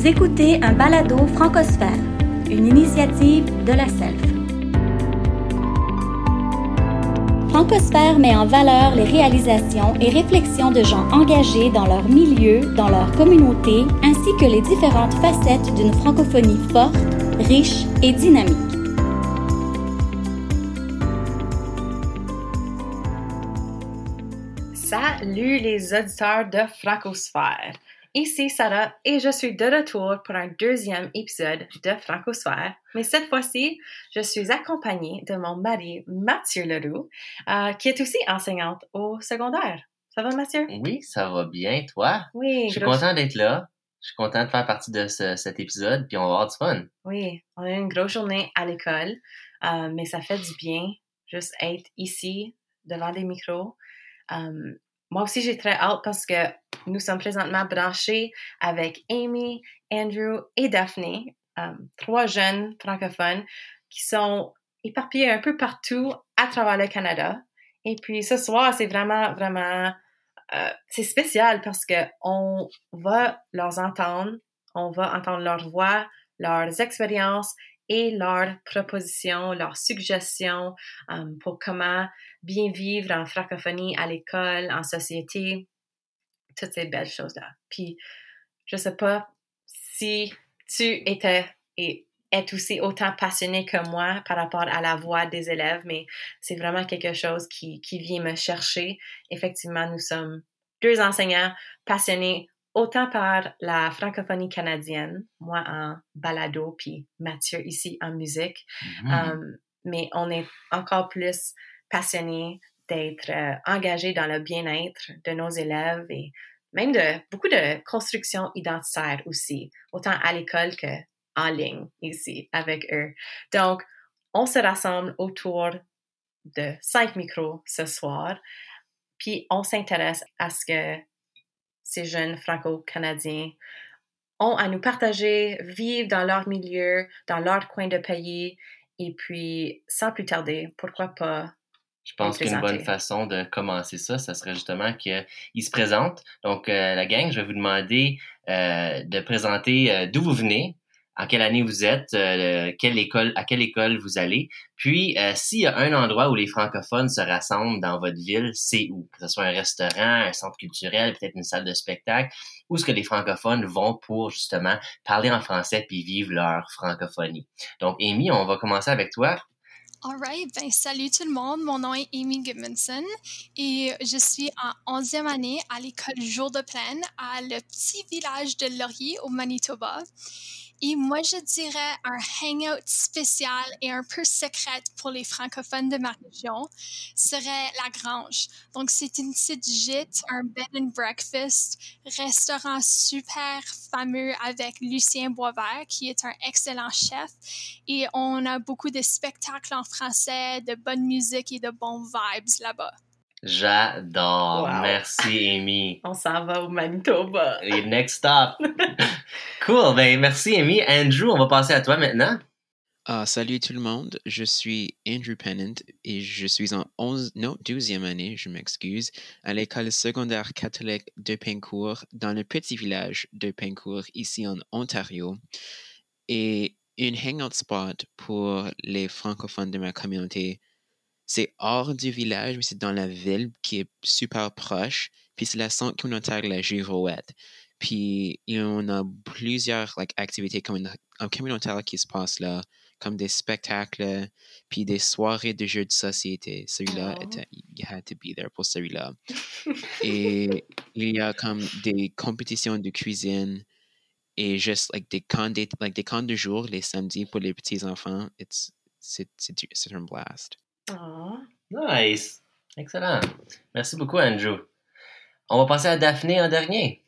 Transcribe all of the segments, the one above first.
Vous écoutez un balado francosphère, une initiative de la SELF. Francosphère met en valeur les réalisations et réflexions de gens engagés dans leur milieu, dans leur communauté, ainsi que les différentes facettes d'une francophonie forte, riche et dynamique. Salut les auditeurs de Francosphère. Ici Sarah et je suis de retour pour un deuxième épisode de Francosphère. Mais cette fois-ci, je suis accompagnée de mon mari Mathieu Leroux, euh, qui est aussi enseignante au secondaire. Ça va Mathieu? Oui, ça va bien, toi? Oui. Je suis content d'être là. Je suis content de faire partie de cet épisode, puis on va avoir du fun. Oui, on a une grosse journée à l'école, euh, mais ça fait du bien juste être ici devant des micros. Euh, moi aussi, j'ai très hâte parce que nous sommes présentement branchés avec Amy, Andrew et Daphne, euh, trois jeunes francophones qui sont éparpillés un peu partout à travers le Canada. Et puis ce soir, c'est vraiment, vraiment, euh, c'est spécial parce que on va leur entendre, on va entendre leur voix, leurs expériences et leurs propositions, leurs suggestions euh, pour comment bien vivre en francophonie à l'école, en société, toutes ces belles choses-là. Puis, je sais pas si tu étais et es aussi autant passionné que moi par rapport à la voix des élèves, mais c'est vraiment quelque chose qui, qui vient me chercher. Effectivement, nous sommes deux enseignants passionnés autant par la francophonie canadienne, moi en balado, puis Mathieu ici en musique, um, mais on est encore plus passionnés d'être euh, engagés dans le bien-être de nos élèves et même de beaucoup de construction identitaire aussi, autant à l'école que en ligne ici avec eux. Donc, on se rassemble autour de cinq micros ce soir, puis on s'intéresse à ce que ces jeunes franco-canadiens ont à nous partager, vivent dans leur milieu, dans leur coin de pays, et puis sans plus tarder, pourquoi pas Je pense qu'une bonne façon de commencer ça, ça serait justement qu'ils se présentent. Donc, euh, la gang, je vais vous demander euh, de présenter euh, d'où vous venez, en quelle année vous êtes, euh, quelle école, à quelle école vous allez. Puis, euh, s'il y a un endroit où les francophones se rassemblent dans votre ville, c'est où? Que ce soit un restaurant, un centre culturel, peut-être une salle de spectacle. Où est-ce que les francophones vont pour justement parler en français puis vivre leur francophonie? Donc, Amy, on va commencer avec toi. Alright, ben salut tout le monde. Mon nom est Amy Goodmanson et je suis en 11e année à l'école Jour de Plaine à le petit village de Laurier au Manitoba. Et moi, je dirais un hangout spécial et un peu secret pour les francophones de ma région serait la Grange. Donc, c'est une petite gîte, un bed and breakfast, restaurant super fameux avec Lucien Boisvert, qui est un excellent chef. Et on a beaucoup de spectacles en français, de bonne musique et de bons vibes là-bas. J'adore. Wow. Merci, Amy. on s'en va au Manitoba. Et next stop. cool. Ben, merci, Amy. Andrew, on va passer à toi maintenant. Ah, salut tout le monde, je suis Andrew Pennant et je suis en 11, non, 12e année, je m'excuse, à l'école secondaire catholique de Pincourt, dans le petit village de Pincourt, ici en Ontario. Et une hangout spot pour les francophones de ma communauté, c'est hors du village, mais c'est dans la ville qui est super proche, puis c'est la centre communautaire de la Girouette. Puis il y en a plusieurs like, activités commun- communautaires qui se passent là, comme des spectacles, puis des soirées de jeux de société. Celui-là, Oh. you had to be there pour celui-là. Et il y a comme des compétitions de cuisine et juste like, des, camps d'é- like, des camps de jour les samedis pour les petits-enfants. It's- C'est c'est du- c'est un blast. Nice. Excellent. Merci beaucoup, Andrew. On va passer à Daphné en dernier.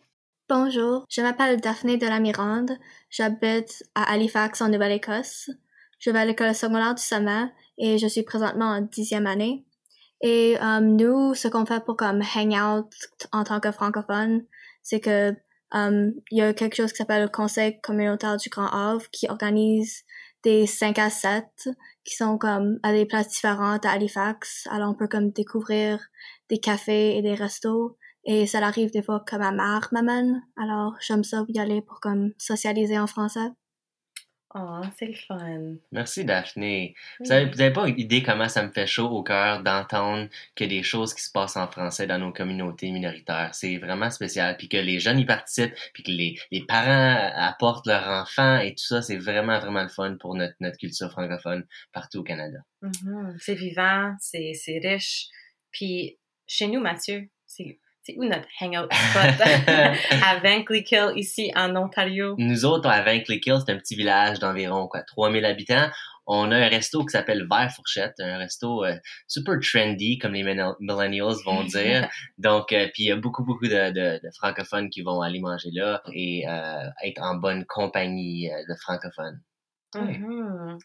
Bonjour, je m'appelle Daphné de la Mirande. J'habite à Halifax en Nouvelle-Écosse. Je vais à l'école secondaire du Sommet et je suis présentement en dixième année. Et euh, nous, ce qu'on fait pour comme hangout en tant que francophone, c'est que euh, il y a quelque chose qui s'appelle le Conseil communautaire du Grand Havre qui organise des 5 à 7 qui sont comme à des places différentes à Halifax. Alors on peut comme découvrir des cafés et des restos Et ça arrive des fois que ma mère m'amène. Alors, j'aime ça y aller pour comme socialiser en français. Oh, c'est le fun. Merci, Daphné. Vous n'avez pas idée comment ça me fait chaud au cœur d'entendre que des choses qui se passent en français dans nos communautés minoritaires. C'est vraiment spécial. Puis que les jeunes y participent, puis que les, les parents apportent leurs enfants et tout ça, c'est vraiment, vraiment le fun pour notre, notre culture francophone partout au Canada. Mhm. C'est vivant, c'est riche. Puis chez nous, Mathieu, c'est c'est où notre hangout spot? À Vankleekill, ici en Ontario? Nous autres, à Vankleekill, c'est un petit village d'environ quoi, 3000 habitants. On a un resto qui s'appelle Vert Fourchette, un resto euh, super trendy, comme les millenn- millennials vont dire. Donc, euh, puis il y a beaucoup, beaucoup de, de- de francophones qui vont aller manger là et euh, être en bonne compagnie de francophones. Mhm.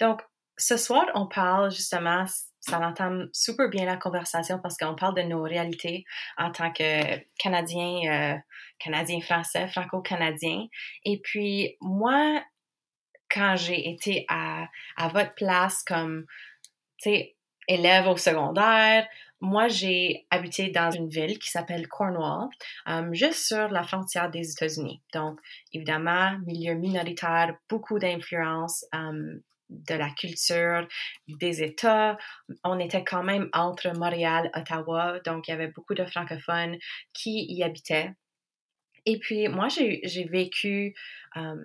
Donc, ce soir, on parle justement, ça entame super bien la conversation parce qu'on parle de nos réalités en tant que Canadiens, euh, Canadiens français, franco-canadiens. Et puis, moi, quand j'ai été à, votre place comme, élève au secondaire, moi, j'ai habité dans une ville qui s'appelle Cornwall, euh, juste sur la frontière des États-Unis. Donc, évidemment, milieu minoritaire, beaucoup d'influence euh, de la culture des États. On était quand même entre Montréal, Ottawa, donc il y avait beaucoup de francophones qui y habitaient. Et puis, moi, j'ai vécu euh,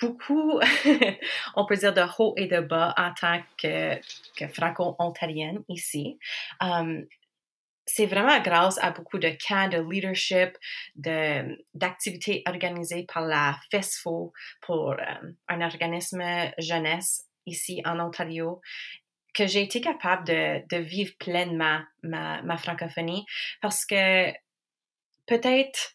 beaucoup, on peut dire de haut et de bas en tant que, franco-ontarienne ici. Um, c'est vraiment grâce à beaucoup de camps de leadership, de, d'activités organisées par la FESFO pour euh, un organisme jeunesse ici en Ontario que j'ai été capable de, de vivre pleinement ma, ma francophonie. Parce que peut-être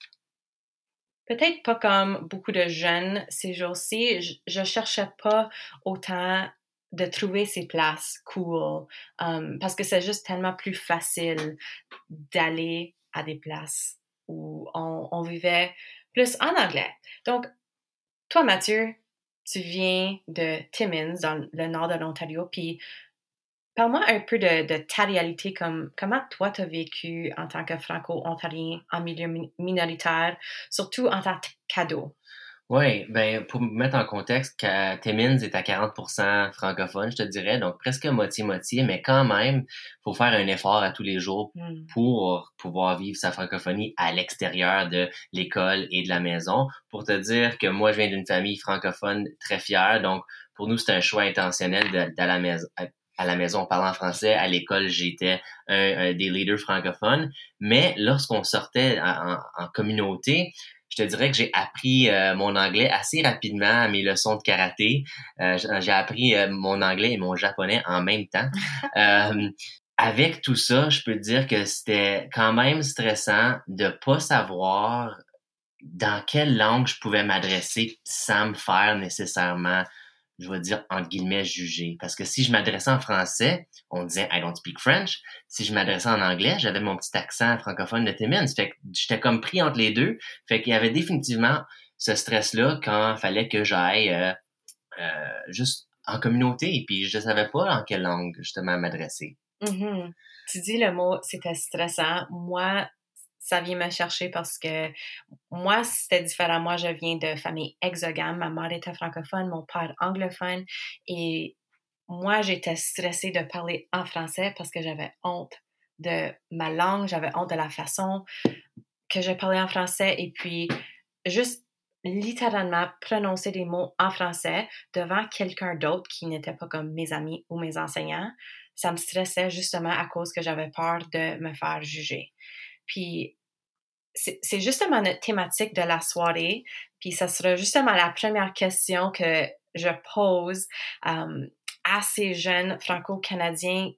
peut-être pas comme beaucoup de jeunes ces jours-ci, je, je cherchais pas autant de trouver ces places cool um, parce que c'est juste tellement plus facile d'aller à des places où on, vivait plus en anglais. Donc, toi, Mathieu, tu viens de Timmins, dans le nord de l'Ontario, puis Parle-moi un peu de, de ta réalité, comme comment toi t'as vécu en tant que franco-ontarien en milieu mi- minoritaire, surtout en tant que cadeau. Oui, ben pour me mettre en contexte, que Timmins est à 40% francophone, je te dirais, donc presque moitié-moitié, mais quand même, faut faire un effort à tous les jours Hmm. pour pouvoir vivre sa francophonie à l'extérieur de l'école et de la maison. Pour te dire que moi, je viens d'une famille francophone très fière, donc pour nous, c'est un choix intentionnel d'aller à la maison. À la maison, en français. À l'école, j'étais un, un des leaders francophones. Mais lorsqu'on sortait en communauté, je te dirais que j'ai appris euh, mon anglais assez rapidement à mes leçons de karaté. Euh, j'ai appris euh, mon anglais et mon japonais en même temps. Avec tout ça, je peux te dire que c'était quand même stressant de pas savoir dans quelle langue je pouvais m'adresser sans me faire nécessairement, je vais dire, entre guillemets, juger. Parce que si je m'adressais en français, on disait I don't speak French. Si je m'adressais en anglais, j'avais mon petit accent francophone de Timmins. Fait que j'étais comme pris entre les deux. Fait qu'il y avait définitivement ce stress-là quand il fallait que j'aille euh, euh, juste en communauté. Et puis je savais pas en quelle langue justement m'adresser. Mhm. Tu dis le mot, c'était stressant. Moi, ça vient me chercher parce que moi, c'était différent. Moi, je viens de famille exogame. Ma mère était francophone, mon père anglophone. Et moi, j'étais stressée de parler en français parce que j'avais honte de ma langue, j'avais honte de la façon que je parlais en français. Et puis, juste littéralement prononcer des mots en français devant quelqu'un d'autre qui n'était pas comme mes amis ou mes enseignants, ça me stressait justement à cause que j'avais peur de me faire juger. Puis c'est justement notre thématique de la soirée, puis ça sera justement la première question que je pose euh, à ces jeunes franco-canadiens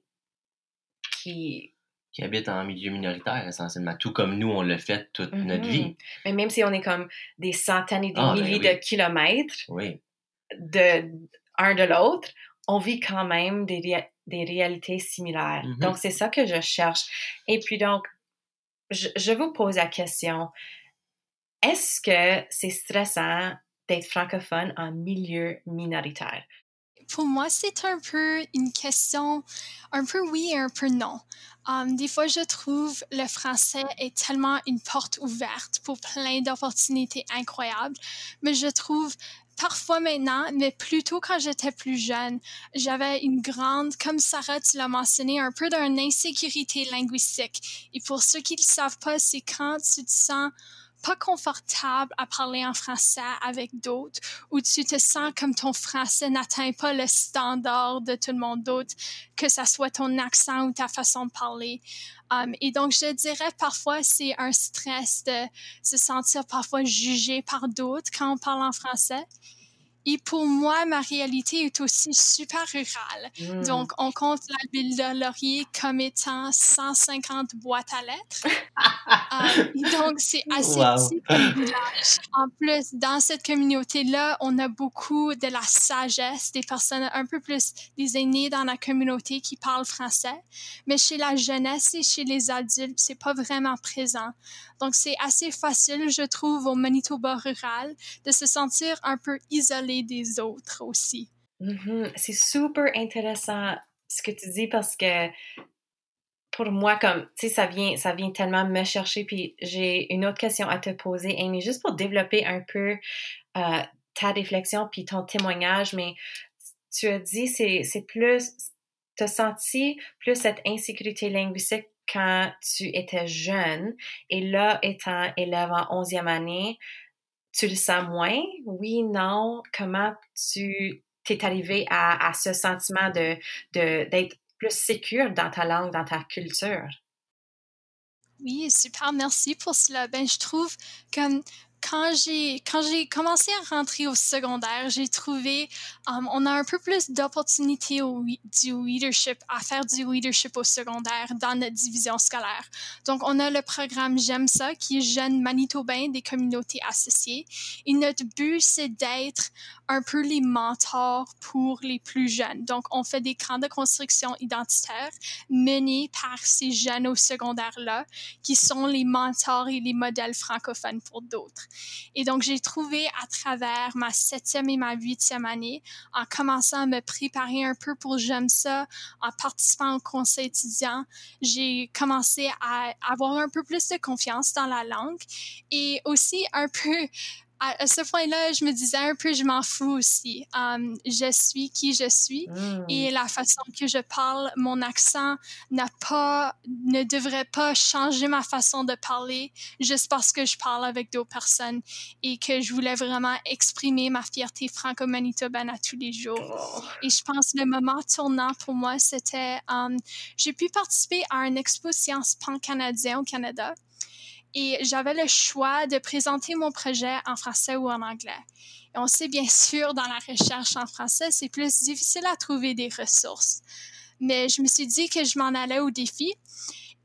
qui, Qui habitent en milieu minoritaire essentiellement, tout comme nous on le fait toute notre Mhm. vie. mais même si on est comme des centaines et des Ah, ben milliers oui. de kilomètres Oui. de un de l'autre, on vit quand même des, des réalités similaires. Mhm. Donc, c'est ça que je cherche. Et puis, donc, je, vous pose la question, est-ce que c'est stressant d'être francophone en milieu minoritaire? pour moi, c'est un peu une question, un peu oui et un peu non. Um, des fois, je trouve le français est tellement une porte ouverte pour plein d'opportunités incroyables, mais je trouve parfois maintenant, mais plutôt quand j'étais plus jeune, j'avais une grande, comme Sarah, tu l'as mentionné, un peu d'une insécurité linguistique. Et pour ceux qui ne le savent pas, c'est quand tu te sens pas confortable à parler en français avec d'autres ou tu te sens comme ton français n'atteint pas le standard de tout le monde d'autre, que ça soit ton accent ou ta façon de parler. Um, et donc, je dirais parfois c'est un stress de se sentir parfois jugé par d'autres quand on parle en français. Et pour moi, ma réalité est aussi super rurale. Mm. Donc, on compte la ville de Laurier comme étant 150 boîtes à lettres. euh, donc, c'est assez Wow. petit comme village. En plus, dans cette communauté-là, on a beaucoup de la sagesse, des personnes un peu plus, des aînés dans la communauté qui parlent français. Mais chez la jeunesse et chez les adultes, c'est pas vraiment présent. Donc, c'est assez facile, je trouve, au Manitoba rural, de se sentir un peu isolé des autres aussi. Mhm. C'est super intéressant ce que tu dis parce que pour moi, comme, tu sais, ça vient, ça vient tellement me chercher. Puis j'ai une autre question à te poser, Amy, juste pour développer un peu euh, ta réflexion puis ton témoignage. Mais tu as dit, c'est plus, tu as senti plus cette insécurité linguistique quand tu étais jeune. Et là, étant élève en 11e année, tu le sens moins? Oui, non? Comment tu t'es arrivé à, ce sentiment de, d'être plus sécure dans ta langue, dans ta culture? Oui, super, merci pour cela. Ben, je trouve que quand j'ai quand j'ai commencé à rentrer au secondaire, j'ai trouvé um, on a un peu plus d'opportunités du leadership à faire du leadership au secondaire dans notre division scolaire. Donc on a le programme J'aime ça qui est jeune manitobain des communautés associées et notre but c'est d'être un peu les mentors pour les plus jeunes. Donc on fait des camps de construction identitaire menés par ces jeunes au secondaire là qui sont les mentors et les modèles francophones pour d'autres. Et donc, j'ai trouvé à travers ma septième et ma huitième année, en commençant à me préparer un peu pour J'aime ça, en participant au conseil étudiant, j'ai commencé à avoir un peu plus de confiance dans la langue et aussi un peu à ce point-là, je me disais un peu, je m'en fous aussi. Um, je suis qui je suis Mm. et la façon que je parle, mon accent n'a pas, ne devrait pas changer ma façon de parler juste parce que je parle avec d'autres personnes et que je voulais vraiment exprimer ma fierté franco-manitobaine à tous les jours. Oh. Et je pense que le moment tournant pour moi, c'était, um, j'ai pu participer à une expo Sciences pan-canadien au Canada et j'avais le choix de présenter mon projet en français ou en anglais. Et on sait bien sûr, dans la recherche en français, c'est plus difficile à trouver des ressources. Mais je me suis dit que je m'en allais au défi.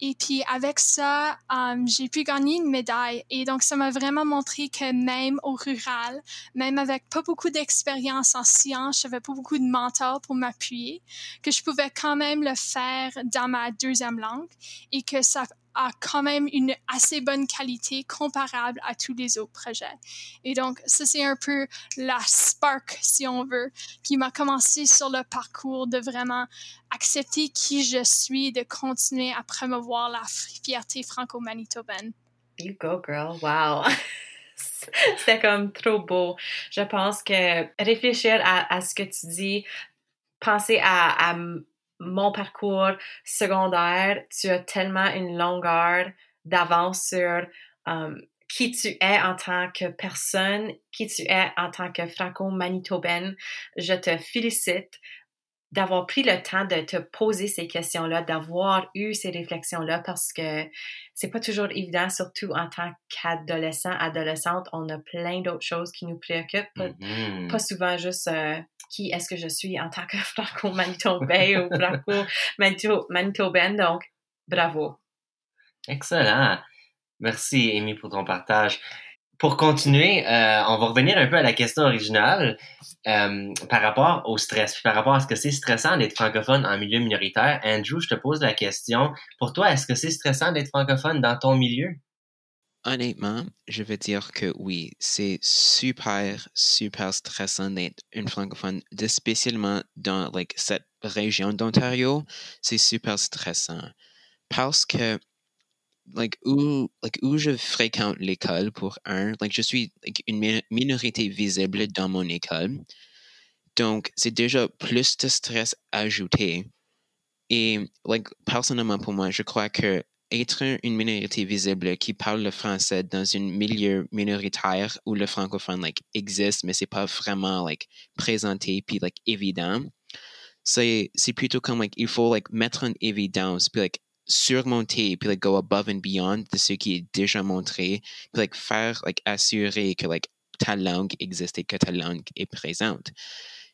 Et puis avec ça, um, j'ai pu gagner une médaille. Et donc ça m'a vraiment montré que même au rural, même avec pas beaucoup d'expérience en sciences, j'avais pas beaucoup de mentors pour m'appuyer, que je pouvais quand même le faire dans ma deuxième langue et que ça a quand même une assez bonne qualité comparable à tous les autres projets. Et donc, ça, c'est un peu la spark, si on veut, qui m'a commencé sur le parcours de vraiment accepter qui je suis, de continuer à promouvoir la fierté franco-manitobaine. You go, girl. Wow. C'était comme trop beau. Je pense que réfléchir à, ce que tu dis, penser à, à mon parcours secondaire, tu as tellement une longueur d'avance sur qui tu es en tant que personne, qui tu es en tant que franco-manitobaine. Je te félicite d'avoir pris le temps de te poser ces questions-là, d'avoir eu ces réflexions-là, parce que c'est pas toujours évident, surtout en tant qu'adolescent, adolescente, on a plein d'autres choses qui nous préoccupent, pas, Mhm. pas souvent juste euh, qui est-ce que je suis en tant que franco-manitobain ou franco-manitobaine, donc bravo. Excellent. Merci, Amy, pour ton partage. Pour continuer, euh, on va revenir un peu à la question originale euh, par rapport au stress, par rapport à ce que c'est stressant d'être francophone en milieu minoritaire. Andrew, je te pose la question. Pour toi, est-ce que c'est stressant d'être francophone dans ton milieu? honnêtement, je veux dire que oui, c'est super, super stressant d'être une francophone, spécialement dans cette région d'Ontario. C'est super stressant parce que like, où, like, où je fréquente l'école pour un, like, je suis like, une minorité visible dans mon école. Donc, c'est déjà plus de stress ajouté. Et, like, personnellement, pour moi, je crois que être une minorité visible qui parle le français dans un milieu minoritaire où le francophone like existe mais c'est pas vraiment like présenté puis like évident c'est plutôt comme like il faut like mettre en évidence puis like surmonter puis like go above and beyond de ce qui est déjà montré puis like faire like assurer que like ta langue existe et que ta langue est présente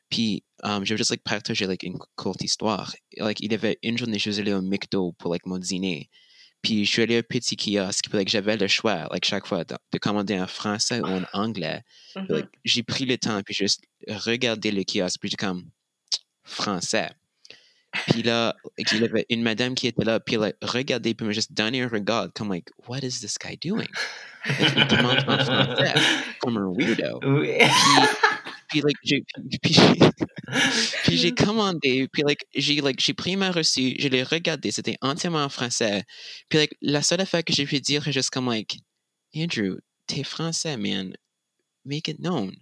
puis um, je veux juste like partager like une courte histoire like il y avait une journée je suis allé au McDo pour like mon dîner puis je suis allé un petit kiosque, puis like, j'avais le choix, like, chaque fois, de, commander en français ou en anglais. Mm-hmm. j'ai pris le temps, puis juste regardé le kiosque, puis j'ai comme français. Puis là, il y avait une madame qui était là, puis elle a regardé, puis m'a juste donné un regard, comme like, what is this guy doing? il demande en français, comme un weirdo. Puis, like, j'ai, puis, puis j'ai commandé, puis like, j'ai like, j'ai pris ma reçu, je l'ai regardé, c'était entièrement en français. Puis like, la seule affaire que j'ai pu dire est juste comme like, Andrew, t'es français, man, make it known.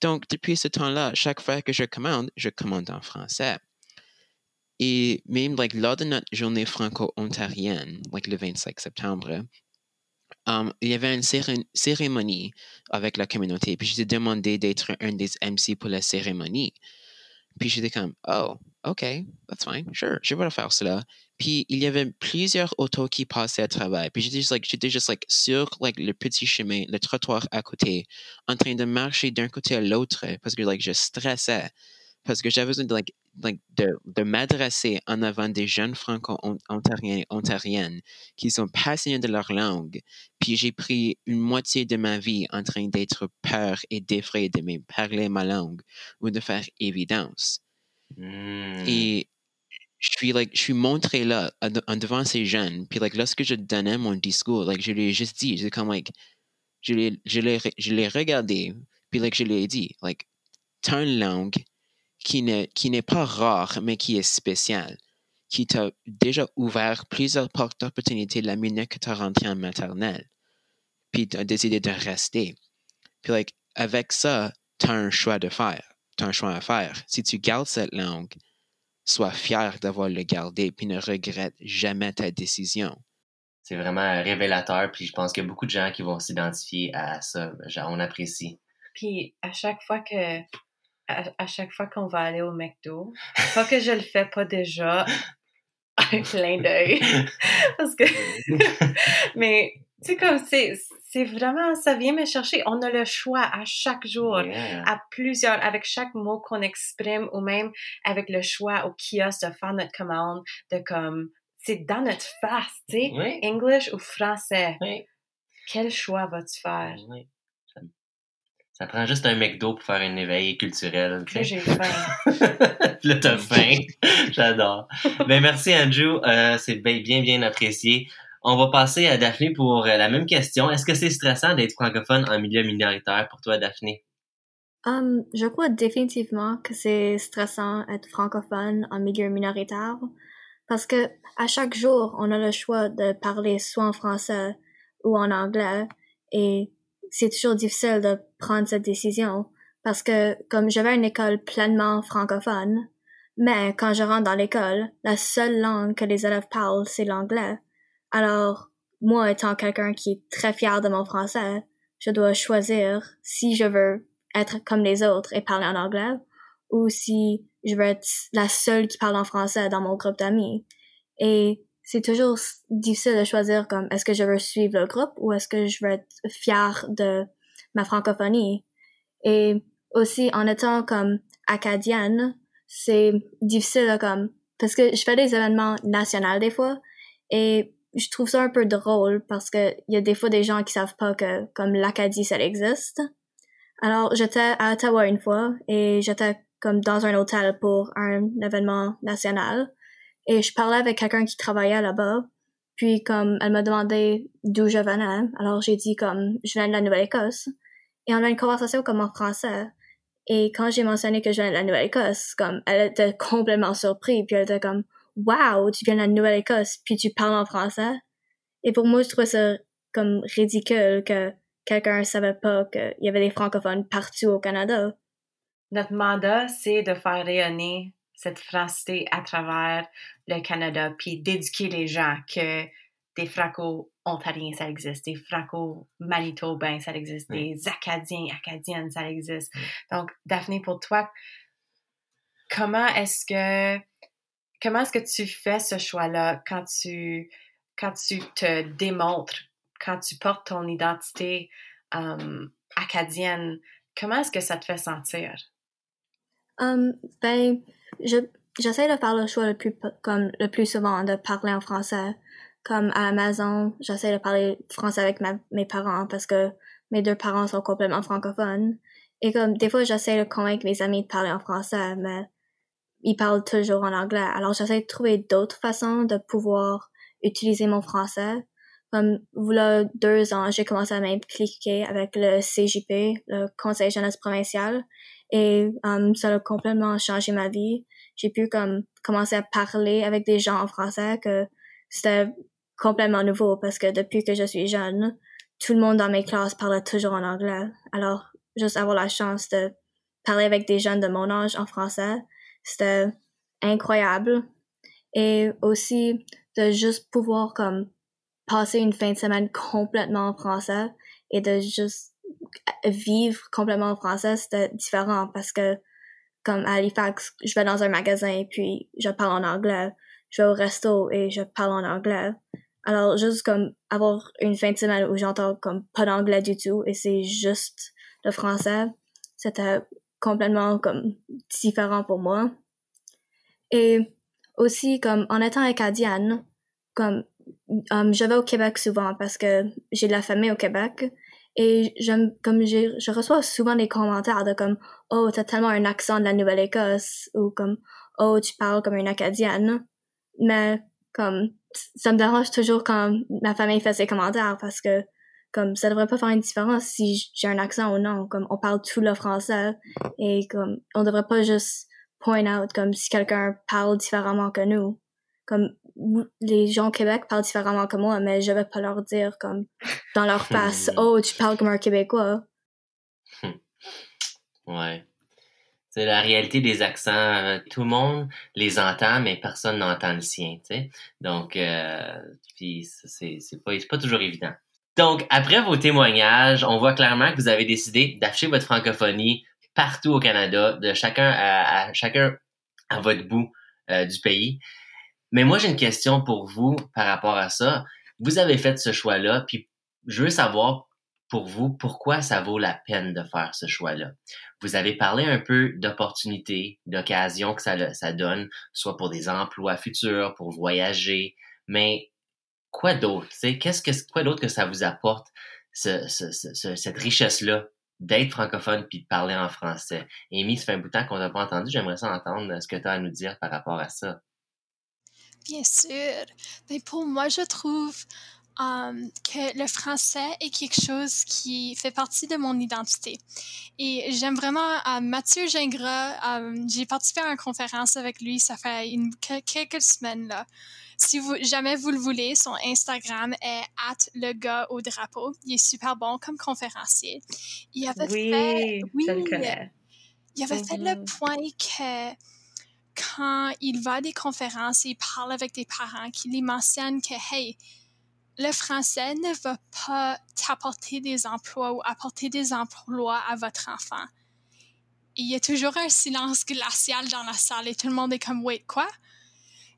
Donc, depuis ce temps-là, chaque fois que je commande, je commande en français. Et même like, lors de notre journée franco-ontarienne, like, le 25 septembre, Um, il y avait une cérémonie avec la communauté. Puis j'étais demandé d'être un des MC pour la cérémonie. Puis j'étais comme, oh, OK, that's fine, sure, je vais faire cela. Puis il y avait plusieurs autos qui passaient à travers. Puis j'étais juste, like, j'étais juste like, sur like, le petit chemin, le trottoir à côté, en train de marcher d'un côté à l'autre parce que like, je stressais. Parce que j'avais besoin de like, like, de, de m'adresser en avant des jeunes franco-ontariens et ontariennes qui sont passionnés de leur langue. Puis j'ai pris une moitié de ma vie en train d'être peur et d'effrayer de me parler ma langue ou de faire évidence. Et je suis, like, je suis montré là, en devant ces jeunes. Puis like, lorsque je donnais mon discours, like, je lui ai juste dit, c'est comme, like, je l'ai, je l'ai, je l'ai regardé, puis like, je lui ai dit, like, t'as une langue qui n'est, qui n'est pas rare, mais qui est spécial, qui t'a déjà ouvert plusieurs portes d'opportunités la minute que tu as rentré en maternelle, puis tu as décidé de rester. Puis, like, avec ça, tu as un choix de faire. Tu as un choix à faire. Si tu gardes cette langue, sois fier d'avoir le gardé, puis ne regrette jamais ta décision. C'est vraiment révélateur, puis je pense qu'il y a beaucoup de gens qui vont s'identifier à ça. On apprécie. Puis à chaque fois que à, chaque fois qu'on va aller au McDo. Pas que je le fais pas déjà, un clin d'œil. Parce que. Mais, tu sais, comme c'est. C'est vraiment, ça vient me chercher. On a le choix à chaque jour, à plusieurs, avec chaque mot qu'on exprime ou même avec le choix au kiosque de faire notre commande, de comme, c'est dans notre face, tu sais, English ou français. Quel choix vas-tu faire? Ça prend juste un McDo pour faire un éveil culturel. Là, j'ai faim. là, t'as faim. J'adore. Ben, merci, Andrew. Euh, c'est bien, bien, bien apprécié. On va passer à Daphné pour euh, la même question. Est-ce que c'est stressant d'être francophone en milieu minoritaire pour toi, Daphné? Um, je crois définitivement que c'est stressant d'être francophone en milieu minoritaire parce que à chaque jour, on a le choix de parler soit en français ou en anglais et c'est toujours difficile de prendre cette décision parce que comme j'avais une école pleinement francophone, mais quand je rentre dans l'école, la seule langue que les élèves parlent, c'est l'anglais. Alors, moi étant quelqu'un qui est très fier de mon français, je dois choisir si je veux être comme les autres et parler en anglais ou si je veux être la seule qui parle en français dans mon groupe d'amis. Et c'est toujours difficile de choisir comme est-ce que je veux suivre le groupe ou est-ce que je veux être fier de ma francophonie. Et aussi en étant comme acadienne, c'est difficile comme parce que je fais des événements nationaux des fois et je trouve ça un peu drôle parce que il y a des fois des gens qui savent pas que comme l'Acadie ça existe. Alors j'étais à Ottawa une fois et j'étais comme dans un hôtel pour un événement national et je parlais avec quelqu'un qui travaillait là-bas Puis comme elle m'a demandé d'où je venais, alors j'ai dit comme je viens de la Nouvelle-Écosse. Et on a une conversation comme en français. Et quand j'ai mentionné que je viens de la Nouvelle-Écosse, comme elle était complètement surprise, puis elle était comme Wow, tu viens de la Nouvelle-Écosse, puis tu parles en français. Et pour moi, je trouvais ça comme ridicule que quelqu'un ne savait pas qu'il y avait des francophones partout au Canada. Notre mandat, c'est de faire rayonner cette français à travers le Canada, puis d'éduquer les gens que des franco-ontariens, ça existe, des franco-manitobains, ça existe, des acadiens, acadiennes, ça existe. Donc, Daphné, pour toi, comment est-ce que comment est-ce que tu fais ce choix-là quand tu quand tu te démontres, quand tu portes ton identité um, acadienne, comment est-ce que ça te fait sentir? Um, ben, je, j'essaie de faire le choix le plus, comme, le plus souvent de parler en français. Comme à la maison, j'essaie de parler français avec mes parents parce que mes deux parents sont complètement francophones. Et comme, des fois, j'essaie de convaincre mes amis de parler en français, mais ils parlent toujours en anglais. Alors, j'essaie de trouver d'autres façons de pouvoir utiliser mon français. Comme, voilà deux ans, j'ai commencé à m'impliquer avec le CJP, le Conseil jeunesse provincial, et um, ça a complètement changé ma vie. J'ai pu comme commencer à parler avec des gens en français que c'était complètement nouveau parce que depuis que je suis jeune, tout le monde dans mes classes parlait toujours en anglais. Alors, juste avoir la chance de parler avec des jeunes de mon âge en français, c'était incroyable. Et aussi de juste pouvoir comme passer une fin de semaine complètement en français et de juste vivre complètement en français, c'était différent parce que, comme à Halifax, je vais dans un magasin puis je parle en anglais. Je vais au resto et je parle en anglais. Alors, juste comme avoir une fin de semaine où j'entends comme pas d'anglais du tout et c'est juste le français, c'était complètement comme différent pour moi. Et aussi, comme en étant acadienne, comme um, je vais au Québec souvent parce que j'ai de la famille au Québec et j'aime, comme je reçois souvent des commentaires de comme, oh, t'as tellement un accent de la Nouvelle-Écosse, ou comme, oh, tu parles comme une Acadienne. Mais, comme, ça me dérange toujours quand ma famille fait ces commentaires parce que, comme, ça devrait pas faire une différence si j'ai un accent ou non. Comme, on parle tout le français et comme, on devrait pas juste point out comme si quelqu'un parle différemment que nous. Comme, les gens au Québec parlent différemment que moi, mais je vais pas leur dire comme dans leur face, oh, tu parles comme un Québécois. ouais. C'est la réalité des accents. Euh, tout le monde les entend, mais personne n'entend le sien, tu sais. Donc, euh, puis c'est, c'est pas, pas toujours évident. Donc, après vos témoignages, on voit clairement que vous avez décidé d'afficher votre francophonie partout au Canada, de chacun à, chacun à votre bout euh, du pays. Mais moi, j'ai une question pour vous par rapport à ça. Vous avez fait ce choix-là, puis je veux savoir pour vous pourquoi ça vaut la peine de faire ce choix-là? Vous avez parlé un peu d'opportunités, d'occasions que ça, donne, soit pour des emplois futurs, pour voyager, mais quoi d'autre? Qu'est-ce que quoi d'autre que ça vous apporte, ce, cette richesse-là d'être francophone puis de parler en français? Amy, ça fait un bout de temps qu'on n'a pas entendu. J'aimerais ça entendre ce que tu as à nous dire par rapport à ça. Bien sûr. Mais pour moi, je trouve um, que le français est quelque chose qui fait partie de mon identité. Et j'aime vraiment uh, Mathieu Gingras. Um, j'ai participé à une conférence avec lui, ça fait une, quelques semaines là. Si vous, jamais vous le voulez, son Instagram est at le gars au drapeau. Il est super bon comme conférencier. Il avait oui, fait, oui, je le connais. Il avait fait le point que quand il va à des conférences et il parle avec des parents, qui lui mentionnent que, hey, le français ne va pas t'apporter des emplois ou apporter des emplois à votre enfant. il y a toujours un silence glacial dans la salle et tout le monde est comme, wait, quoi?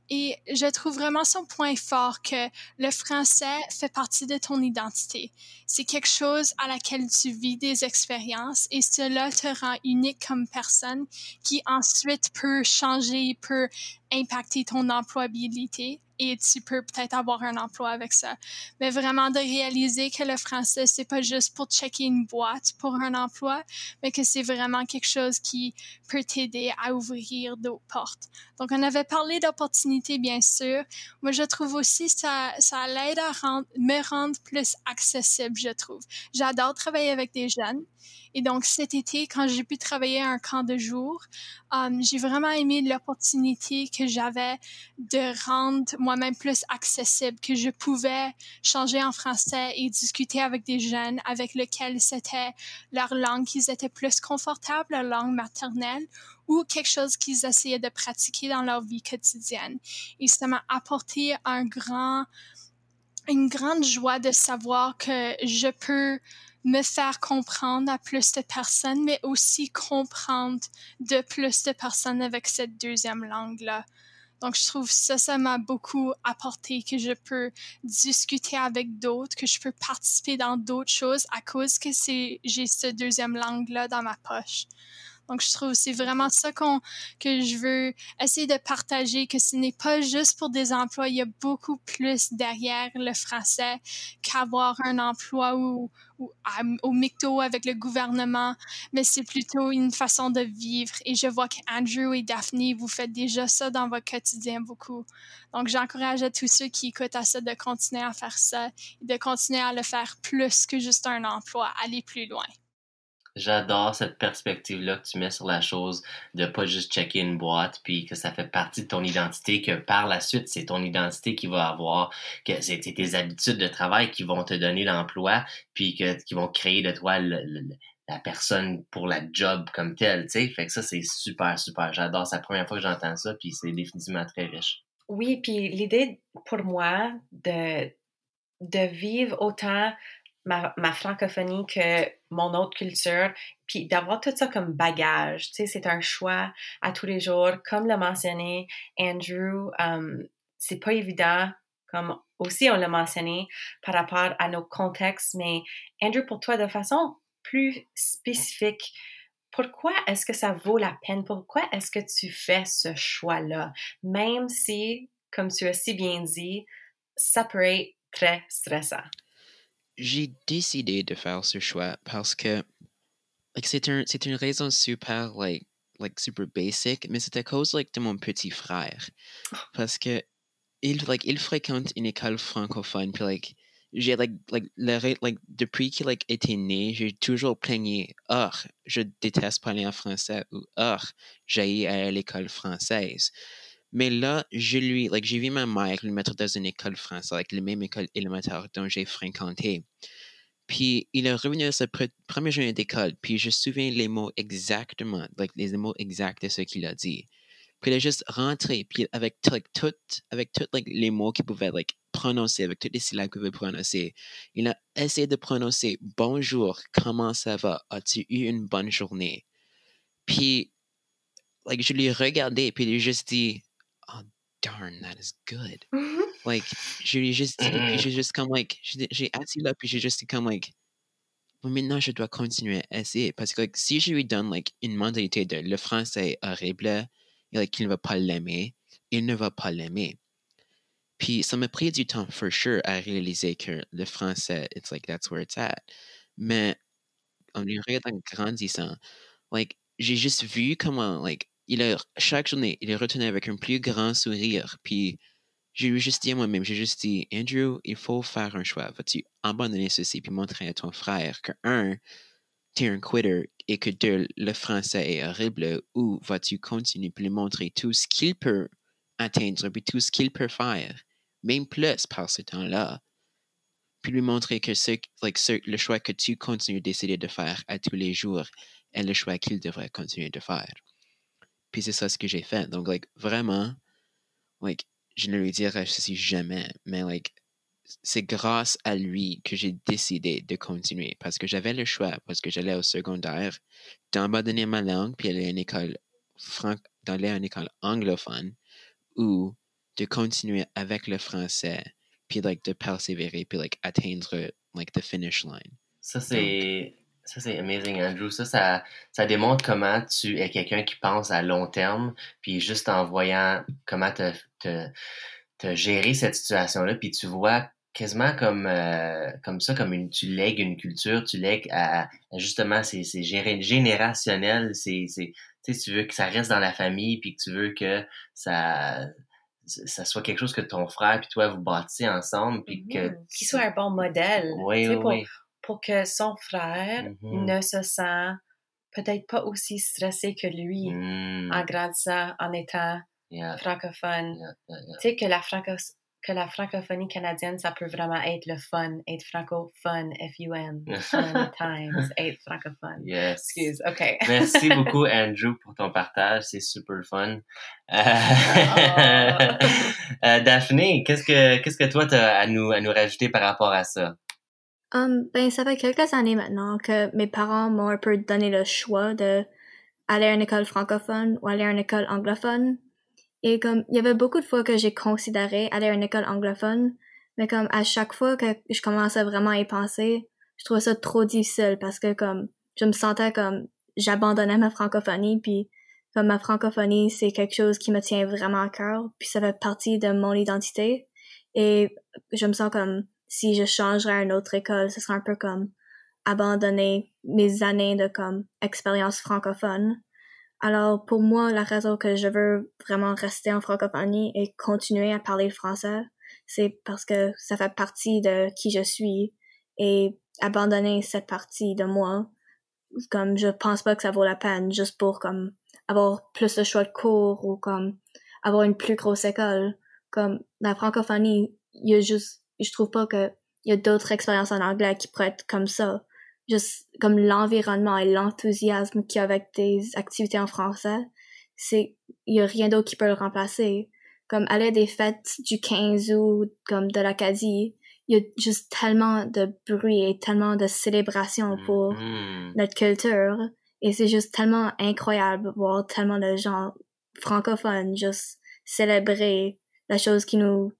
Et je trouve vraiment son point fort que le français fait partie de ton identité. C'est quelque chose à laquelle tu vis des expériences et cela te rend unique comme personne qui ensuite peut changer, peut impacter ton employabilité et tu peux peut-être avoir un emploi avec ça. Mais vraiment de réaliser que le français, c'est pas juste pour checker une boîte pour un emploi, mais que c'est vraiment quelque chose qui peut t'aider à ouvrir d'autres portes. Donc, on avait parlé d'opportunités, bien sûr. Moi, je trouve aussi ça, ça l'aide à me rendre plus accessible, je trouve. J'adore travailler avec des jeunes. Et donc, cet été, quand j'ai pu travailler un camp de jour, um, j'ai vraiment aimé l'opportunité que j'avais de rendre moi-même plus accessible, que je pouvais changer en français et discuter avec des jeunes avec lesquels c'était leur langue qu'ils étaient plus confortables, leur langue maternelle, ou quelque chose qu'ils essayaient de pratiquer dans leur vie quotidienne. Et ça m'a apporté un grand, une grande joie de savoir que je peux me faire comprendre à plus de personnes, mais aussi comprendre de plus de personnes avec cette deuxième langue-là. Donc, je trouve ça, ça m'a beaucoup apporté que je peux discuter avec d'autres, que je peux participer dans d'autres choses à cause que j'ai cette deuxième langue-là dans ma poche. Donc, je trouve c'est vraiment ça qu'on, que je veux essayer de partager, que ce n'est pas juste pour des emplois, il y a beaucoup plus derrière le français qu'avoir un emploi ou, ou au MICTO avec le gouvernement, mais c'est plutôt une façon de vivre. Et je vois qu'Andrew et Daphne, vous faites déjà ça dans votre quotidien beaucoup. Donc, j'encourage à tous ceux qui écoutent à ça de continuer à faire ça et de continuer à le faire plus que juste un emploi, aller plus loin. J'adore cette perspective-là que tu mets sur la chose de pas juste checker une boîte puis que ça fait partie de ton identité, que par la suite, c'est ton identité qui va avoir, que c'est tes habitudes de travail qui vont te donner l'emploi puis que, qui vont créer de toi la personne pour la job comme telle, tu sais. Fait que ça, c'est super, super. J'adore. C'est la première fois que j'entends ça puis c'est définitivement très riche. Oui, puis l'idée pour moi de, de vivre autant ma, francophonie que mon autre culture, puis d'avoir tout ça comme bagage. Tu sais, c'est un choix à tous les jours. Comme l'a mentionné Andrew, um, c'est pas évident, comme aussi on l'a mentionné, par rapport à nos contextes, mais Andrew, pour toi, de façon plus spécifique, pourquoi est-ce que ça vaut la peine? Pourquoi est-ce que tu fais ce choix-là? Même si, comme tu as si bien dit, ça peut être très stressant j'ai décidé de faire ce choix parce que like, c'est un, une raison super like, like super basic, mais c'est à cause like, de mon petit frère. Oh. Parce que il, like, il fréquente une école francophone, puis like, j'ai like, like, like, depuis qu'il like, était né, j'ai toujours plaigné Oh, je déteste parler en français ou Oh, j'ai à l'école française. Mais là, je lui, like, j'ai vu ma mère le mettre dans une école française, like, la même école élémentaire dont j'ai fréquenté. Puis il est revenu à sa première journée d'école, puis je me souviens les mots exactement, like, les mots exacts de ce qu'il a dit. Puis il est juste rentré, puis avec, like, avec tous les mots qu'il pouvait prononcer, avec toutes les syllabes qu'il pouvait prononcer, il a essayé de prononcer Bonjour, comment ça va? As-tu eu une bonne journée? Puis like, je lui ai regardé, puis il a juste dit darn, that is good. Mm-hmm. Like, j'ai juste dit, puis j'ai juste comme, like, j'ai assis là, puis j'ai juste dit comme, like, maintenant je dois continuer à essayer. Parce que like, si je lui donne like, une mentalité de le français est horrible et like, qu'il ne va pas l'aimer, il ne va pas l'aimer. Puis ça m'a pris du temps, for sure, à réaliser que le français, it's like, that's where it's at. Mais en lui regardant grandissant, like, j'ai juste vu comment, like, il a, chaque journée, il est retourné avec un plus grand sourire. Puis, j'ai juste dit à moi-même, j'ai juste dit, Andrew, il faut faire un choix. Vas-tu abandonner ceci puis montrer à ton frère que, un, t'es un quitter et que deux, le français est horrible, ou vas-tu continuer pour lui montrer tout ce qu'il peut atteindre puis tout ce qu'il peut faire, même plus par ce temps-là, puis lui montrer que ce, like, ce, le choix que tu continues d'essayer de faire à tous les jours est le choix qu'il devrait continuer de faire. Puis c'est ça ce que j'ai fait. Donc, like, vraiment, like, je ne lui dirai ceci jamais, mais, like, c'est grâce à lui que j'ai décidé de continuer parce que j'avais le choix, parce que j'allais au secondaire, d'abandonner ma langue puis aller à une école franc d'aller à une école anglophone ou de continuer avec le français puis like de persévérer puis like atteindre like the finish line. Ça c'est Ça, c'est amazing, Andrew. Ça, ça, ça démontre comment tu es quelqu'un qui pense à long terme, puis juste en voyant comment te, te, te gérer cette situation-là, puis tu vois quasiment comme euh, comme ça, comme une, tu lègues une culture, tu lègues à, justement c'est c'est générationnel, c'est c'est tu sais tu veux que ça reste dans la famille puis que tu veux que ça ça soit quelque chose que ton frère puis toi vous bâtissez ensemble puis que qu'il soit un bon modèle oui, oui, pour, oui. Pour que son frère Mhm. ne se sent peut-être pas aussi stressé que lui Mm, en grandissant en étant yeah, francophone. yeah, yeah, yeah. Tu sais que la franco que la francophonie canadienne, ça peut vraiment être le fun, être francophone, F-U-N, fun times, être francophone. Yes. Excuse, OK. Merci beaucoup, Andrew, pour ton partage. C'est super fun. Euh, Ah. euh, Daphné, qu'est-ce que, qu'est-ce que toi, t'as à nous, à nous rajouter par rapport à ça? Um, ben, ça fait quelques années maintenant que mes parents m'ont un peu donné le choix de aller à une école francophone ou aller à une école anglophone. Et comme, il y avait beaucoup de fois que j'ai considéré aller à une école anglophone, mais comme à chaque fois que je commençais vraiment à y penser, je trouvais ça trop difficile parce que comme, je me sentais comme, j'abandonnais ma francophonie puis comme ma francophonie, c'est quelque chose qui me tient vraiment à cœur puis ça fait partie de mon identité. Et je me sens comme, si je changerais à une autre école, ce serait un peu comme abandonner mes années de comme expérience francophone. Alors pour moi, la raison que je veux vraiment rester en francophonie et continuer à parler le français, c'est parce que ça fait partie de qui je suis et abandonner cette partie de moi, comme je pense pas que ça vaut la peine juste pour comme avoir plus de choix de cours ou comme avoir une plus grosse école. Comme la francophonie, il y a juste, je trouve pas que il y a d'autres expériences en anglais qui pourraient être comme ça. Juste comme l'environnement et l'enthousiasme qu'il y a avec des activités en français, c'est, il y a rien d'autre qui peut le remplacer. Comme aller à des fêtes du 15 août, comme de l'Acadie, il y a juste tellement de bruit et tellement de célébration pour Mhm. notre culture. Et c'est juste tellement incroyable de voir tellement de gens francophones juste célébrer la chose qui nous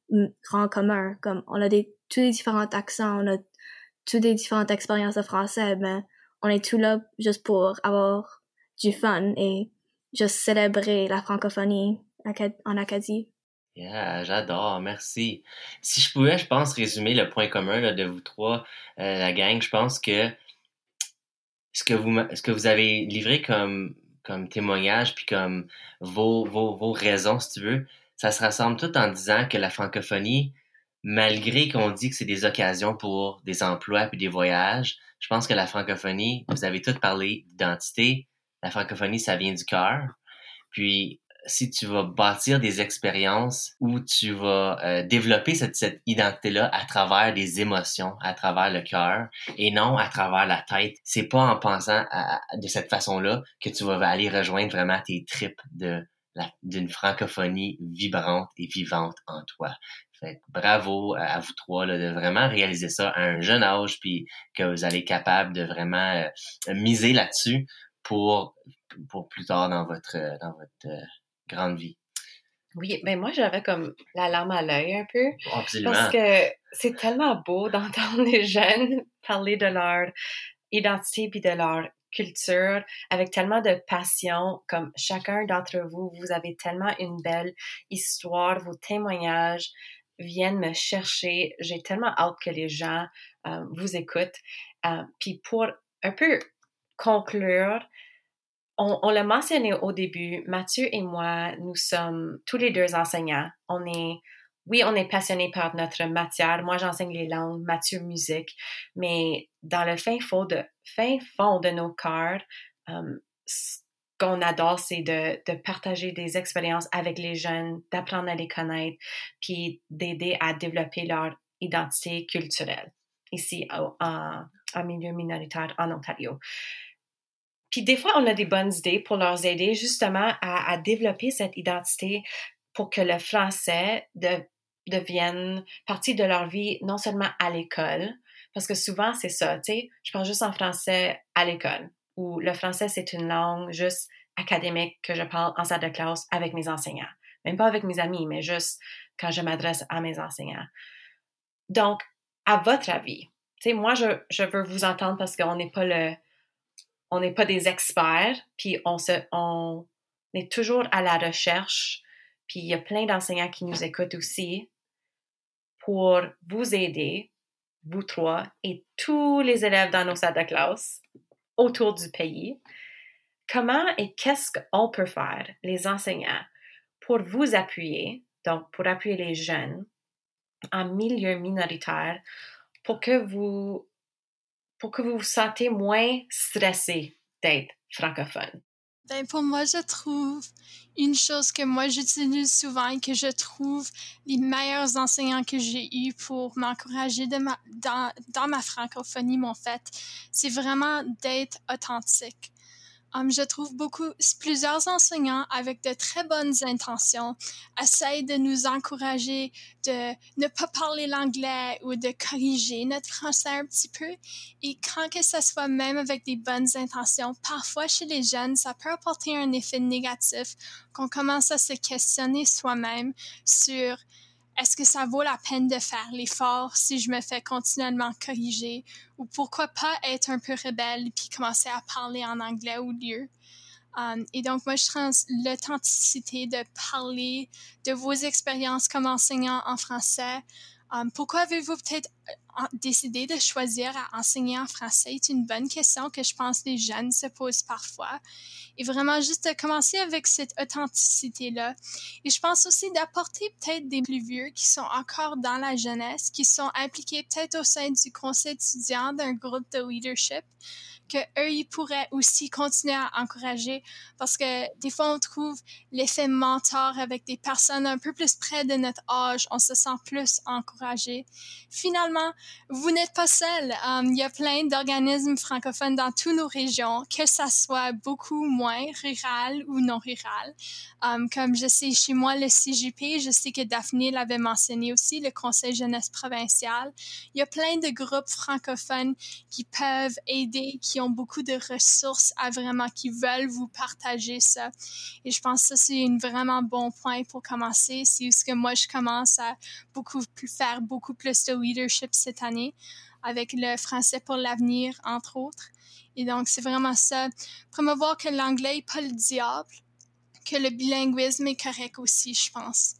rend commun. Comme on a des, tous les différents accents, on a toutes les différentes expériences de français, mais on est tout là juste pour avoir du fun et juste célébrer la francophonie en Acadie. Yeah, j'adore, merci. Si je pouvais, je pense, résumer le point commun là, de vous trois, euh, la gang, je pense que ce que vous, ce que vous avez livré comme, comme témoignage, puis comme vos, vos, vos raisons, si tu veux, ça se rassemble tout en disant que la francophonie, malgré qu'on dit que c'est des occasions pour des emplois puis des voyages, je pense que la francophonie, vous avez tous parlé d'identité, la francophonie, ça vient du cœur. Puis, si tu vas bâtir des expériences où tu vas euh, développer cette, cette identité-là à travers des émotions, à travers le cœur, et non à travers la tête. C'est pas en pensant à- de cette façon-là que tu vas aller rejoindre vraiment tes tripes de d'une francophonie vibrante et vivante en toi. Fait que bravo à, vous trois là, de vraiment réaliser ça à un jeune âge, puis que vous allez être capable de vraiment euh, miser là-dessus pour pour plus tard dans votre dans votre euh, grande vie. Oui, mais moi, j'avais comme la larme à l'œil un peu. Oh, absolument. Parce que c'est tellement beau d'entendre les jeunes parler de leur identité puis de leur culture avec tellement de passion. Comme chacun d'entre vous, vous avez tellement une belle histoire. Vos témoignages viennent me chercher. J'ai tellement hâte que les gens euh, vous écoutent. Euh, puis pour un peu conclure, on, on l'a mentionné au début, Mathieu et moi, nous sommes tous les deux enseignants. On est, oui, on est passionnés par notre matière. Moi, j'enseigne les langues, Mathieu musique, mais dans le fin fond de, nos cœurs, euh, ce qu'on adore, c'est de, partager des expériences avec les jeunes, d'apprendre à les connaître, puis d'aider à développer leur identité culturelle ici en, milieu minoritaire en Ontario. Puis des fois, on a des bonnes idées pour leur aider justement à, développer cette identité pour que le français de- devienne partie de leur vie, non seulement à l'école, parce que souvent c'est ça, tu sais, je parle juste en français à l'école, ou le français c'est une langue juste académique que je parle en salle de classe avec mes enseignants, même pas avec mes amis, mais juste quand je m'adresse à mes enseignants. Donc, à votre avis, tu sais, moi je, je veux vous entendre parce qu'on n'est pas le on n'est pas des experts, puis on se, on est toujours à la recherche, puis il y a plein d'enseignants qui nous écoutent aussi pour vous aider, vous trois et tous les élèves dans nos salles de classe autour du pays. Comment et qu'est-ce qu'on peut faire, les enseignants, pour vous appuyer, donc pour appuyer les jeunes en milieu minoritaire, pour que vous pour que vous vous sentez moins stressé d'être francophone? Ben, pour moi, je trouve une chose que moi j'utilise souvent et que je trouve les meilleurs enseignants que j'ai eus pour m'encourager dans, ma francophonie m'ont fait, c'est vraiment d'être authentique. Je trouve beaucoup, plusieurs enseignants avec de très bonnes intentions essayent de nous encourager de ne pas parler l'anglais ou de corriger notre français un petit peu. Et quand que ce soit même avec des bonnes intentions, parfois chez les jeunes, ça peut apporter un effet négatif qu'on commence à se questionner soi-même sur est-ce que ça vaut la peine de faire l'effort si je me fais continuellement corriger? Ou pourquoi pas être un peu rebelle puis commencer à parler en anglais au lieu? Um, et donc, moi, je trans l'authenticité de parler de vos expériences comme enseignant en français, Um, pourquoi avez-vous peut-être décidé de choisir à enseigner en français? C'est une bonne question que je pense les jeunes se posent parfois. Et vraiment juste de commencer avec cette authenticité-là. Et je pense aussi d'apporter peut-être des plus vieux qui sont encore dans la jeunesse, qui sont impliqués peut-être au sein du conseil étudiant d'un groupe de leadership que eux ils pourraient aussi continuer à encourager parce que des fois on trouve l'effet mentor avec des personnes un peu plus près de notre âge, on se sent plus encouragé. Finalement, vous n'êtes pas seul. Um, il y a plein d'organismes francophones dans toutes nos régions, que ça soit beaucoup moins rural ou non rural. Um, comme je sais chez moi le CJP, je sais que Daphné l'avait mentionné aussi, le Conseil jeunesse provincial. Il y a plein de groupes francophones qui peuvent aider, qui ont beaucoup de ressources à vraiment, qui veulent vous partager ça. Et je pense que ça, c'est un vraiment bon point pour commencer. C'est ce que moi, je commence à beaucoup plus faire beaucoup plus de leadership cette année avec le français pour l'avenir, entre autres. Et donc, c'est vraiment ça. Promouvoir que l'anglais n'est pas le diable, que le bilinguisme est correct aussi, je pense.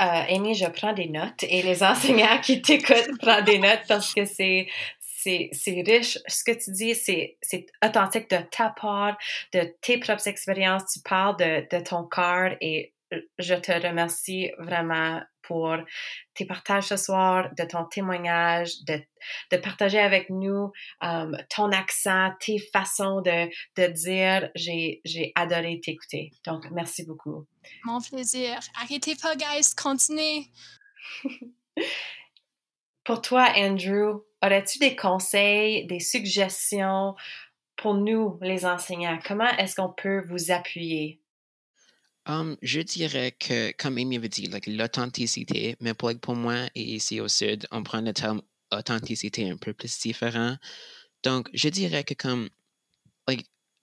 Euh, Amy, je prends des notes et les enseignants qui t'écoutent prennent des notes parce que c'est c'est riche. Ce que tu dis, c'est authentique de ta part, de tes propres expériences. Tu parles de, de ton cœur et je te remercie vraiment pour tes partages ce soir, de ton témoignage, de, de partager avec nous um, ton accent, tes façons de, de dire. J'ai adoré t'écouter. Donc, merci beaucoup. Mon plaisir. Arrêtez pas, guys. Continuez. pour toi, Andrew, aurais-tu des conseils, des suggestions pour nous, les enseignants? Comment est-ce qu'on peut vous appuyer? Um, je dirais que, comme Amy avait dit, like, l'authenticité, mais pour, pour moi et ici au Sud, on prend le terme authenticité un peu plus différent. Donc, je dirais que comme,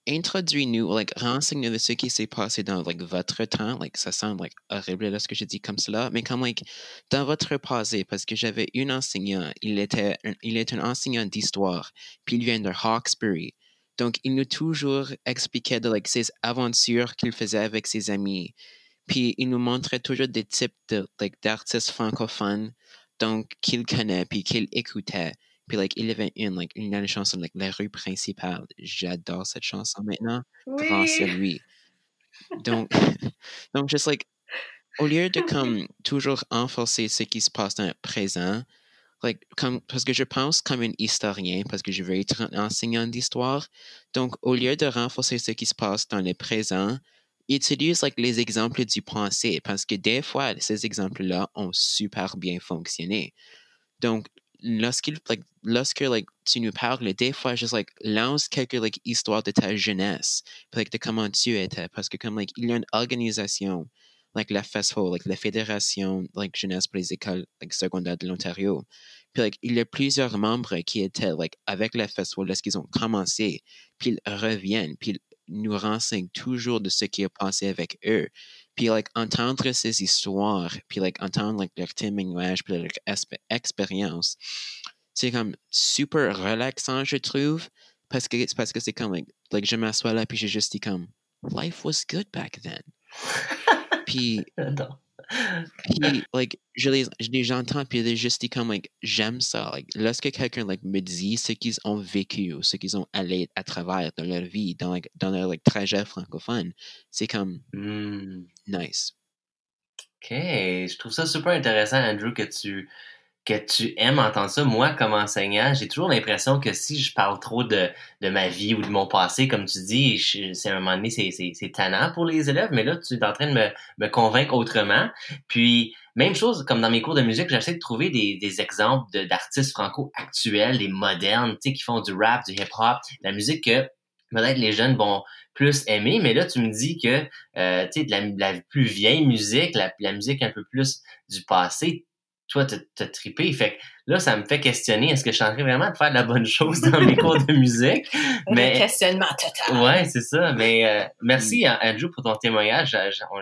introduis-nous, like, renseigne-nous de ce qui s'est passé dans, like, votre temps. Like, ça semble, horrible lorsque je dis comme cela, mais comme, like, dans votre passé, parce que j'avais un enseignant, il était un, il est enseignant d'histoire, puis il vient de Hawkesbury. Donc, il nous toujours expliquait de, like, ses aventures qu'il faisait avec ses amis. Puis, il nous montrait toujours des types de, like, d'artistes francophones, donc, qu'il connaît, puis qu'il écoutait. Puis, like, il y avait une, like, une chanson, like, La rue principale. J'adore cette chanson maintenant, grâce à lui. Donc, donc, juste, like, au lieu de, comme, toujours enforcer ce qui se passe dans le présent, like, comme, parce que je pense comme un historien, parce que je veux être un enseignant d'histoire. Donc, au lieu de renforcer ce qui se passe dans le présent, utilise like, les exemples du passé, parce que des fois, ces exemples-là ont super bien fonctionné. Donc, like, lorsque like, tu nous parles, des fois, juste like, lance quelques like, histoires de ta jeunesse, like, de comment tu étais, parce que comme like, il y a une organisation like la FESFO, like la Fédération like jeunesse pour les écoles like, secondaires de l'Ontario. Puis like, il y a plusieurs membres qui étaient like avec la FESFO lorsqu'ils ont commencé, puis ils reviennent, puis nous renseignent toujours de ce qui est passé avec eux. Puis like entendre ces histoires, puis like entendre like leur témoignage, puis leur expérience, c'est comme super relaxant, je trouve, parce que c'est parce que c'est comme, like, like je m'assois là, puis j'ai juste dit comme, life was good back then. puis. Puis, like, je les, je les entends, puis j'ai juste dit comme, like, j'aime ça. Like, lorsque quelqu'un, like, me dit ce qu'ils ont vécu ou ce qu'ils ont allé à travers dans leur vie, dans, like, dans leur, like, trajet francophone, c'est comme, Hmm. nice. OK. Je trouve ça super intéressant, Andrew, que tu, que tu aimes entendre ça. Moi, comme enseignant, j'ai toujours l'impression que si je parle trop de, de ma vie ou de mon passé, comme tu dis, c'est à un moment donné, c'est, tannant pour les élèves, mais là, tu es en train de me, me convaincre autrement. Puis, même chose, comme dans mes cours de musique, j'essaie de trouver des, des exemples d'artistes franco actuels, des modernes, tu sais, qui font du rap, du hip-hop, la musique que peut-être les jeunes vont plus aimer, mais là, tu me dis que, euh, tu sais, de la, plus vieille musique, la musique un peu plus du passé, toi, t'as t'as trippé. Fait que là, ça me fait questionner, est-ce que je suis en train vraiment de faire de la bonne chose dans mes cours de musique? Le Mais, questionnement total. ouais, c'est ça. Mais euh, merci, Andrew, pour ton témoignage.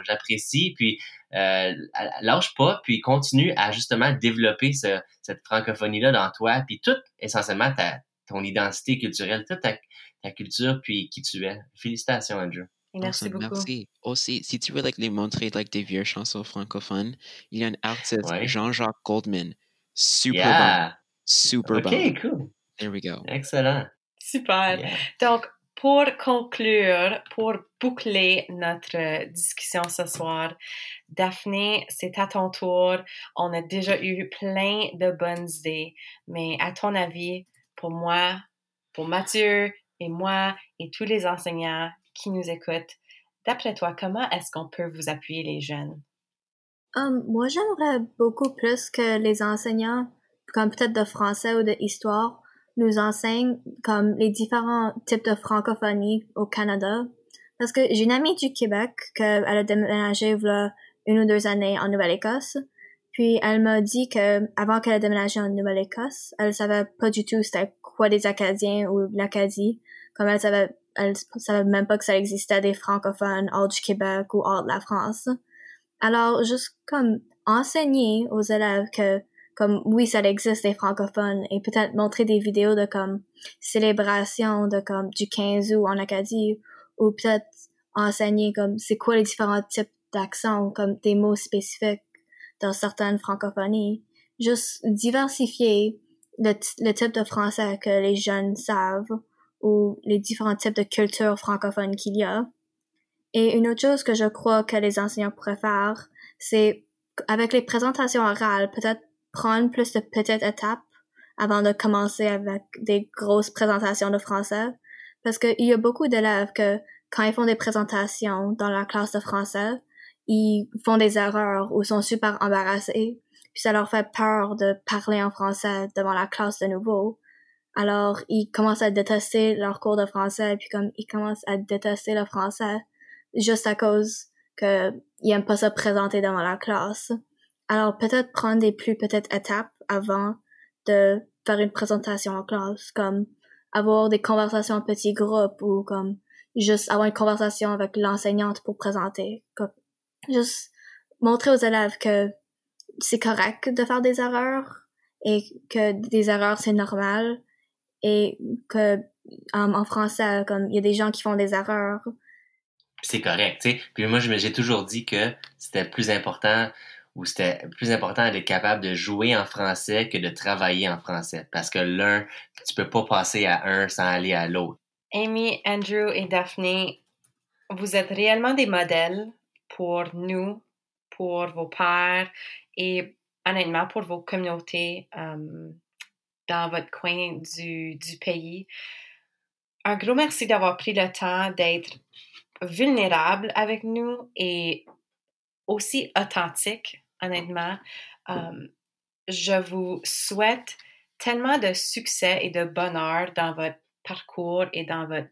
J'apprécie. Puis, euh, lâche pas, puis continue à justement développer ce- cette francophonie-là dans toi, puis tout, essentiellement, ta, ton identité culturelle, toute ta, ta culture, puis qui tu es. Félicitations, Andrew. Et merci beaucoup. Merci. Aussi, si tu veux like, les montrer like, des vieilles chansons francophones, il y a un artiste, Ouais. Jean-Jacques Goldman. Super bon. Super OK, bon. cool. There we go. Excellent. Super. Yeah. Donc, pour conclure, pour boucler notre discussion ce soir, Daphné, c'est à ton tour. On a déjà eu plein de bonnes idées, mais à ton avis, pour moi, pour Mathieu et moi et tous les enseignants qui nous écoutent, d'après toi, comment est-ce qu'on peut vous appuyer les jeunes? Um, moi, j'aimerais beaucoup plus que les enseignants, comme peut-être de français ou de histoire, nous enseignent comme les différents types de francophonie au Canada. Parce que j'ai une amie du Québec qu'elle a déménagé une ou deux années en Nouvelle-Écosse. Puis elle m'a dit que avant qu'elle ait déménagé en Nouvelle-Écosse, elle savait pas du tout c'était quoi des Acadiens ou l'Acadie. Comme elle savait, elle savait même pas que ça existait des francophones hors du Québec ou hors de la France. Alors, juste comme enseigner aux élèves que, comme, oui, ça existe des francophones et peut-être montrer des vidéos de comme célébration de comme du 15 août en Acadie ou peut-être enseigner comme c'est quoi les différents types d'accents comme des mots spécifiques dans certaines francophonies. Juste diversifier le, le type de français que les jeunes savent ou les différents types de cultures francophones qu'il y a. Et une autre chose que je crois que les enseignants pourraient faire, c'est avec les présentations orales, peut-être prendre plus de petites étapes avant de commencer avec des grosses présentations de français. Parce qu'il y a beaucoup d'élèves que quand ils font des présentations dans la classe de français, ils font des erreurs ou sont super embarrassés. Puis ça leur fait peur de parler en français devant la classe de nouveau. Alors, ils commencent à détester leur cours de français, puis comme ils commencent à détester le français juste à cause que ils aiment pas se présenter devant la classe. Alors peut-être prendre des plus petites étapes avant de faire une présentation en classe, comme avoir des conversations en petits groupes ou comme juste avoir une conversation avec l'enseignante pour présenter. Comme, juste montrer aux élèves que c'est correct de faire des erreurs et que des erreurs c'est normal et que um, en français comme il y a des gens qui font des erreurs c'est correct, tu sais. Puis moi, j'ai toujours dit que c'était plus important ou c'était plus important d'être capable de jouer en français que de travailler en français. Parce que l'un, tu peux pas passer à un sans aller à l'autre. Amy, Andrew et Daphné, vous êtes réellement des modèles pour nous, pour vos pères et honnêtement pour vos communautés euh, dans votre coin du, du pays. Un gros merci d'avoir pris le temps d'être vulnérable avec nous et aussi authentique, honnêtement. Je vous souhaite tellement de succès et de bonheur dans votre parcours et dans votre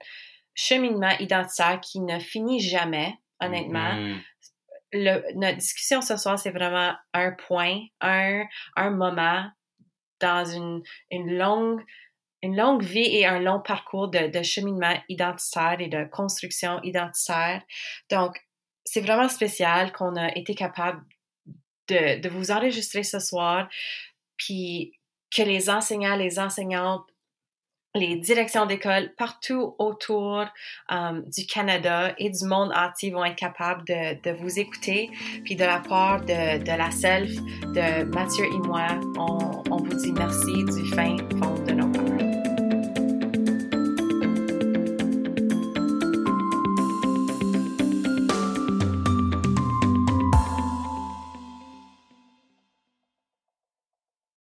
cheminement identitaire qui ne finit jamais, honnêtement. Mhm. Le- notre discussion ce soir, c'est vraiment un point, un, un moment dans une, une longue une longue vie et un long parcours de, cheminement identitaire et de construction identitaire. Donc, c'est vraiment spécial qu'on a été capable de, de vous enregistrer ce soir, puis que les enseignants, les enseignantes les directions d'école partout autour um, du Canada et du monde entier vont être capables de, de vous écouter. Puis de la part de, de, la self, de Mathieu et moi, on, on vous dit merci du fin fond.